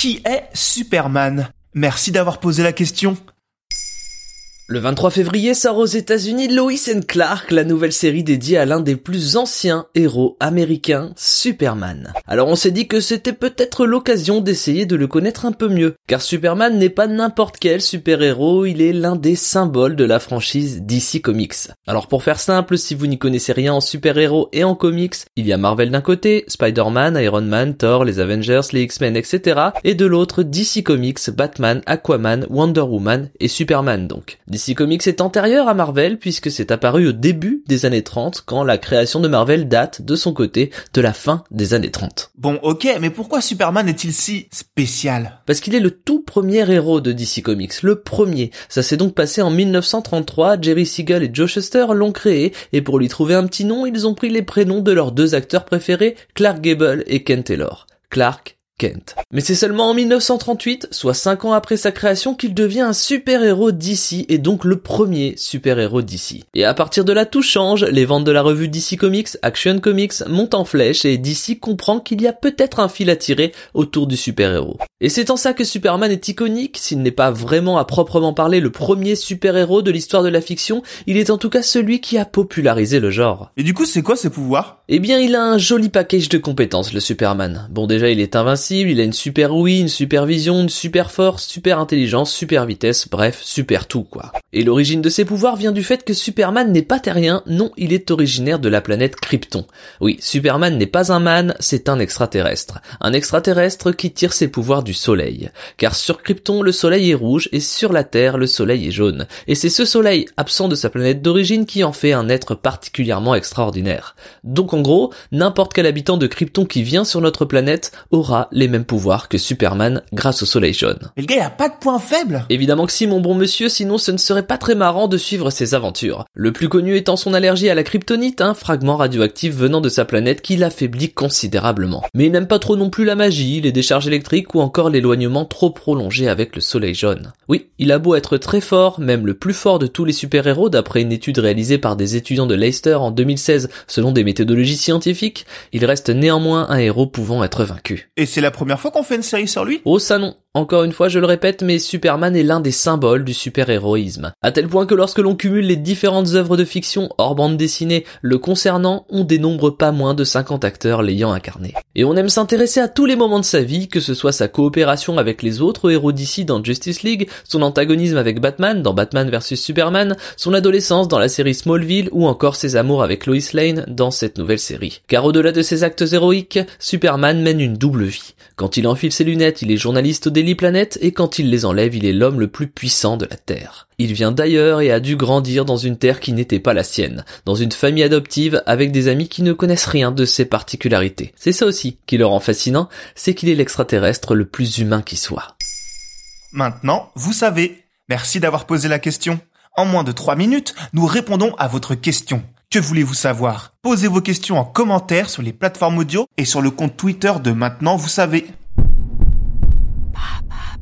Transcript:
Qui est Superman? Merci d'avoir posé la question. Le 23 février sort aux États-Unis Lois Clark, la nouvelle série dédiée à l'un des plus anciens héros américains, Superman. Alors on s'est dit que c'était peut-être l'occasion d'essayer de le connaître un peu mieux, car Superman n'est pas n'importe quel super-héros, il est l'un des symboles de la franchise DC Comics. Alors pour faire simple, si vous n'y connaissez rien en super-héros et en comics, il y a Marvel d'un côté, Spider-Man, Iron Man, Thor, les Avengers, les X-Men, etc. Et de l'autre, DC Comics, Batman, Aquaman, Wonder Woman et Superman donc. DC Comics est antérieur à Marvel puisque c'est apparu au début des années 30 quand la création de Marvel date de son côté de la fin des années 30. Bon, ok, mais pourquoi Superman est-il si spécial? Parce qu'il est le tout premier héros de DC Comics, le premier. Ça s'est donc passé en 1933, Jerry Siegel et Joe Shuster l'ont créé et pour lui trouver un petit nom, ils ont pris les prénoms de leurs deux acteurs préférés, Clark Gable et Ken Taylor. Clark Kent. Mais c'est seulement en 1938, soit 5 ans après sa création, qu'il devient un super-héros d'ici et donc le premier super-héros d'ici. Et à partir de là, tout change, les ventes de la revue DC Comics, Action Comics montent en flèche et DC comprend qu'il y a peut-être un fil à tirer autour du super-héros. Et c'est en ça que Superman est iconique, s'il n'est pas vraiment à proprement parler le premier super-héros de l'histoire de la fiction, il est en tout cas celui qui a popularisé le genre. Et du coup, c'est quoi ses pouvoirs Eh bien, il a un joli package de compétences, le Superman. Bon, déjà, il est invincible, il a une super ouïe, une super vision, une super force, super intelligence, super vitesse, bref, super tout quoi. Et l'origine de ses pouvoirs vient du fait que Superman n'est pas terrien, non, il est originaire de la planète Krypton. Oui, Superman n'est pas un man, c'est un extraterrestre. Un extraterrestre qui tire ses pouvoirs du soleil. Car sur Krypton, le soleil est rouge et sur la Terre, le soleil est jaune. Et c'est ce soleil, absent de sa planète d'origine, qui en fait un être particulièrement extraordinaire. Donc en gros, n'importe quel habitant de Krypton qui vient sur notre planète aura les mêmes pouvoirs que Superman grâce au soleil jaune. Mais le gars, il a pas de point faible Évidemment que si, mon bon monsieur, sinon ce ne serait pas très marrant de suivre ses aventures. Le plus connu étant son allergie à la kryptonite, un fragment radioactif venant de sa planète qui l'affaiblit considérablement. Mais il n'aime pas trop non plus la magie, les décharges électriques ou encore l'éloignement trop prolongé avec le soleil jaune. Oui, il a beau être très fort, même le plus fort de tous les super-héros d'après une étude réalisée par des étudiants de Leicester en 2016 selon des méthodologies scientifiques, il reste néanmoins un héros pouvant être vaincu. Et c'est la première fois qu'on fait une série sur lui? Oh ça non, encore une fois, je le répète, mais Superman est l'un des symboles du super-héroïsme. À tel point que lorsque l'on cumule les différentes œuvres de fiction hors bande dessinée le concernant, on dénombre pas moins de 50 acteurs l'ayant incarné. Et on aime s'intéresser à tous les moments de sa vie, que ce soit sa coopération avec les autres héros d'ici dans Justice League, son antagonisme avec Batman dans Batman vs Superman, son adolescence dans la série Smallville ou encore ses amours avec Lois Lane dans cette nouvelle série. Car au-delà de ses actes héroïques, Superman mène une double vie. Quand il enfile ses lunettes, il est journaliste au Daily Planet et quand il les enlève, il est l'homme le plus puissant de la Terre. Il vient d'ailleurs et a dû grandir dans une terre qui n'était pas la sienne, dans une famille adoptive avec des amis qui ne connaissent rien de ses particularités. C'est ça aussi qui le rend fascinant, c'est qu'il est l'extraterrestre le plus humain qui soit. Maintenant, vous savez. Merci d'avoir posé la question. En moins de 3 minutes, nous répondons à votre question. Que voulez-vous savoir? Posez vos questions en commentaire sur les plateformes audio et sur le compte Twitter de Maintenant, vous savez. Papa.